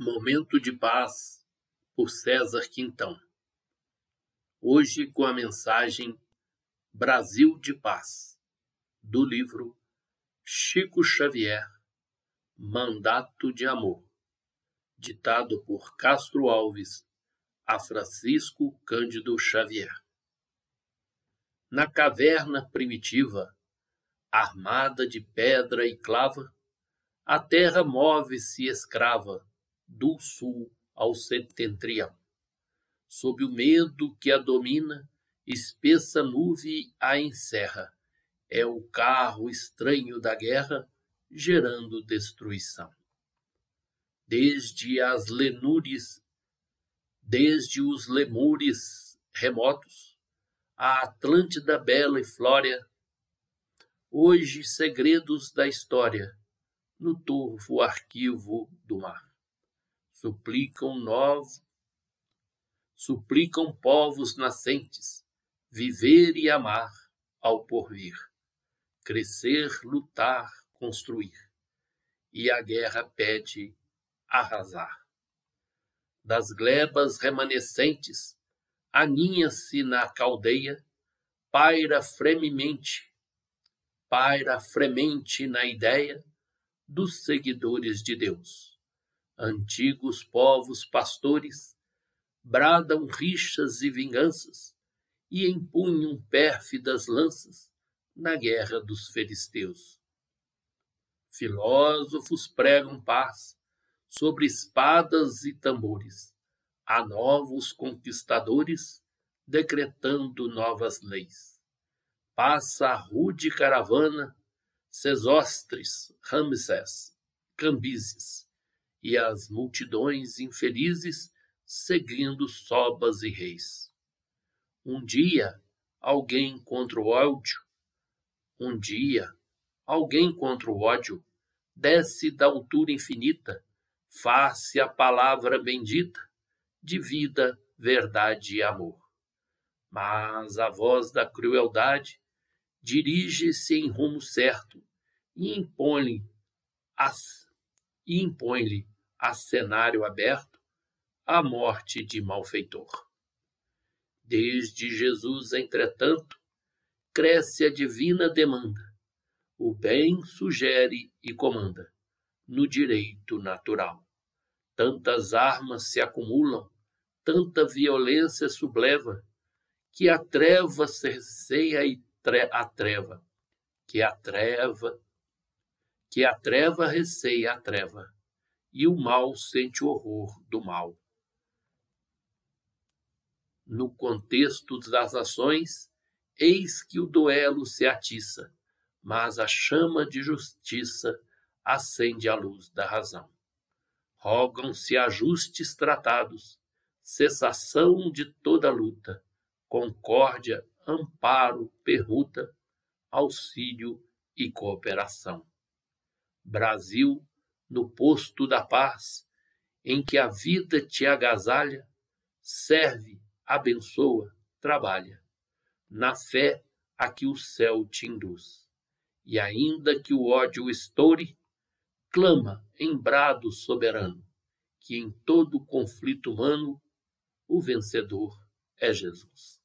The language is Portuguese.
Momento de Paz, por César Quintão. Hoje com a mensagem Brasil de Paz, do livro Chico Xavier, Mandato de Amor, ditado por Castro Alves a Francisco Cândido Xavier. Na caverna primitiva, armada de pedra e clava, a terra move-se escrava do sul ao setentrião. Sob o medo que a domina, espessa nuvem a encerra. É o carro estranho da guerra, gerando destruição. Desde as lenures, desde os lemures remotos, a Atlântida bela e flória, hoje segredos da história, no turvo arquivo do mar suplicam novos, suplicam povos nascentes viver e amar ao porvir, crescer, lutar, construir, e a guerra pede arrasar. Das glebas remanescentes, aninha-se na caldeia, paira fremente, paira fremente na ideia dos seguidores de Deus Antigos povos pastores bradam rixas e vinganças e empunham pérfidas lanças na guerra dos filisteus. Filósofos pregam paz sobre espadas e tambores, a novos conquistadores decretando novas leis. Passa a rude caravana Sesostres, Ramsés, Cambises, e as multidões infelizes seguindo sobas e reis. Um dia alguém contra o ódio, um dia alguém contra o ódio desce da altura infinita, face a palavra bendita de vida, verdade e amor. Mas a voz da crueldade dirige-se em rumo certo e impõe-lhe as e impõe-lhe a cenário aberto a morte de malfeitor. Desde Jesus, entretanto, cresce a divina demanda. O bem sugere e comanda no direito natural. Tantas armas se acumulam, tanta violência subleva, que a treva cerceia a treva, que a treva que a treva receia a treva, e o mal sente o horror do mal. No contexto das ações, eis que o duelo se atiça, mas a chama de justiça acende a luz da razão. Rogam-se ajustes tratados, cessação de toda luta, concórdia, amparo, permuta, auxílio e cooperação. Brasil, no posto da paz, em que a vida te agasalha, serve, abençoa, trabalha, na fé a que o céu te induz. E ainda que o ódio estoure, clama em brado soberano, que em todo conflito humano o vencedor é Jesus.